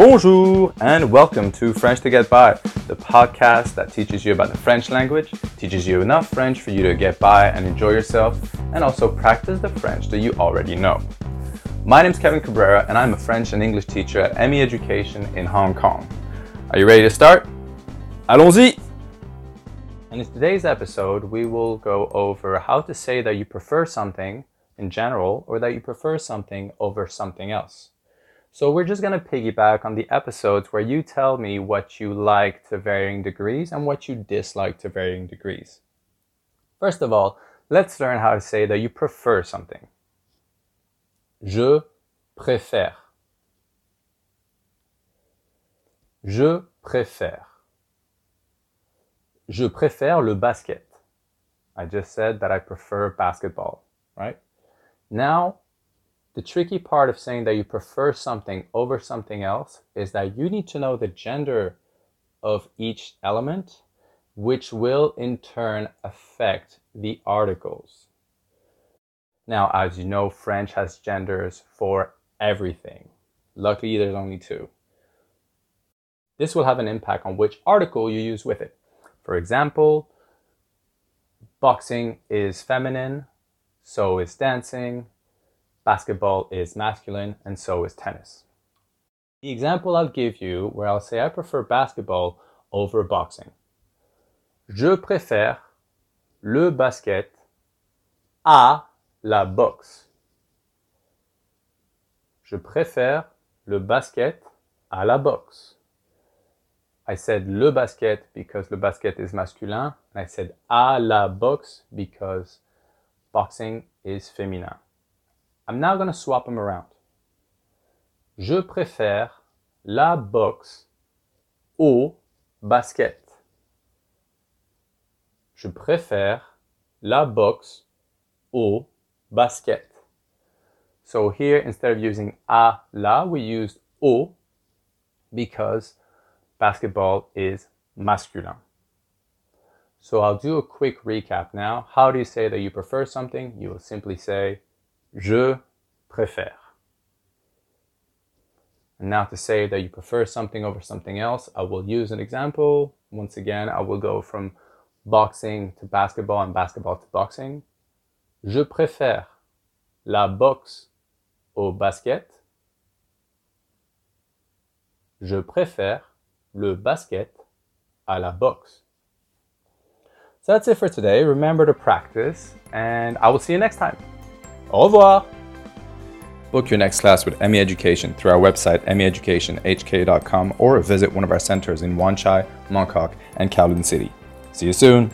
Bonjour and welcome to French to Get By, the podcast that teaches you about the French language, teaches you enough French for you to get by and enjoy yourself, and also practice the French that you already know. My name is Kevin Cabrera and I'm a French and English teacher at ME Education in Hong Kong. Are you ready to start? Allons-y! And in today's episode, we will go over how to say that you prefer something in general or that you prefer something over something else. So we're just going to piggyback on the episodes where you tell me what you like to varying degrees and what you dislike to varying degrees. First of all, let's learn how to say that you prefer something. Je préfère. Je préfère. Je préfère le basket. I just said that I prefer basketball, right? Now, the tricky part of saying that you prefer something over something else is that you need to know the gender of each element, which will in turn affect the articles. Now, as you know, French has genders for everything. Luckily, there's only two. This will have an impact on which article you use with it. For example, boxing is feminine, so is dancing, basketball is masculine, and so is tennis. The example I'll give you where I'll say I prefer basketball over boxing. Je préfère le basket à la boxe. Je préfère le basket à la boxe. I said le basket because le basket is masculin, and I said à la boxe because boxing is féminin. I'm now going to swap them around. Je préfère la boxe au basket. Je préfère la boxe au basket. So here, instead of using à la, we used au because basketball is masculin. So I'll do a quick recap now. How do you say that you prefer something? You will simply say je préfère. And now to say that you prefer something over something else, I will use an example. Once again, I will go from boxing to basketball and basketball to boxing. Je préfère la boxe au basket. Je préfère le basket à la boxe. So that's it for today. Remember to practice, and I will see you next time. Au revoir! Book your next class with ME Education through our website, meeducationhk.com, or visit one of our centers in Wan Chai, Mong Kok, and Kowloon City. See you soon!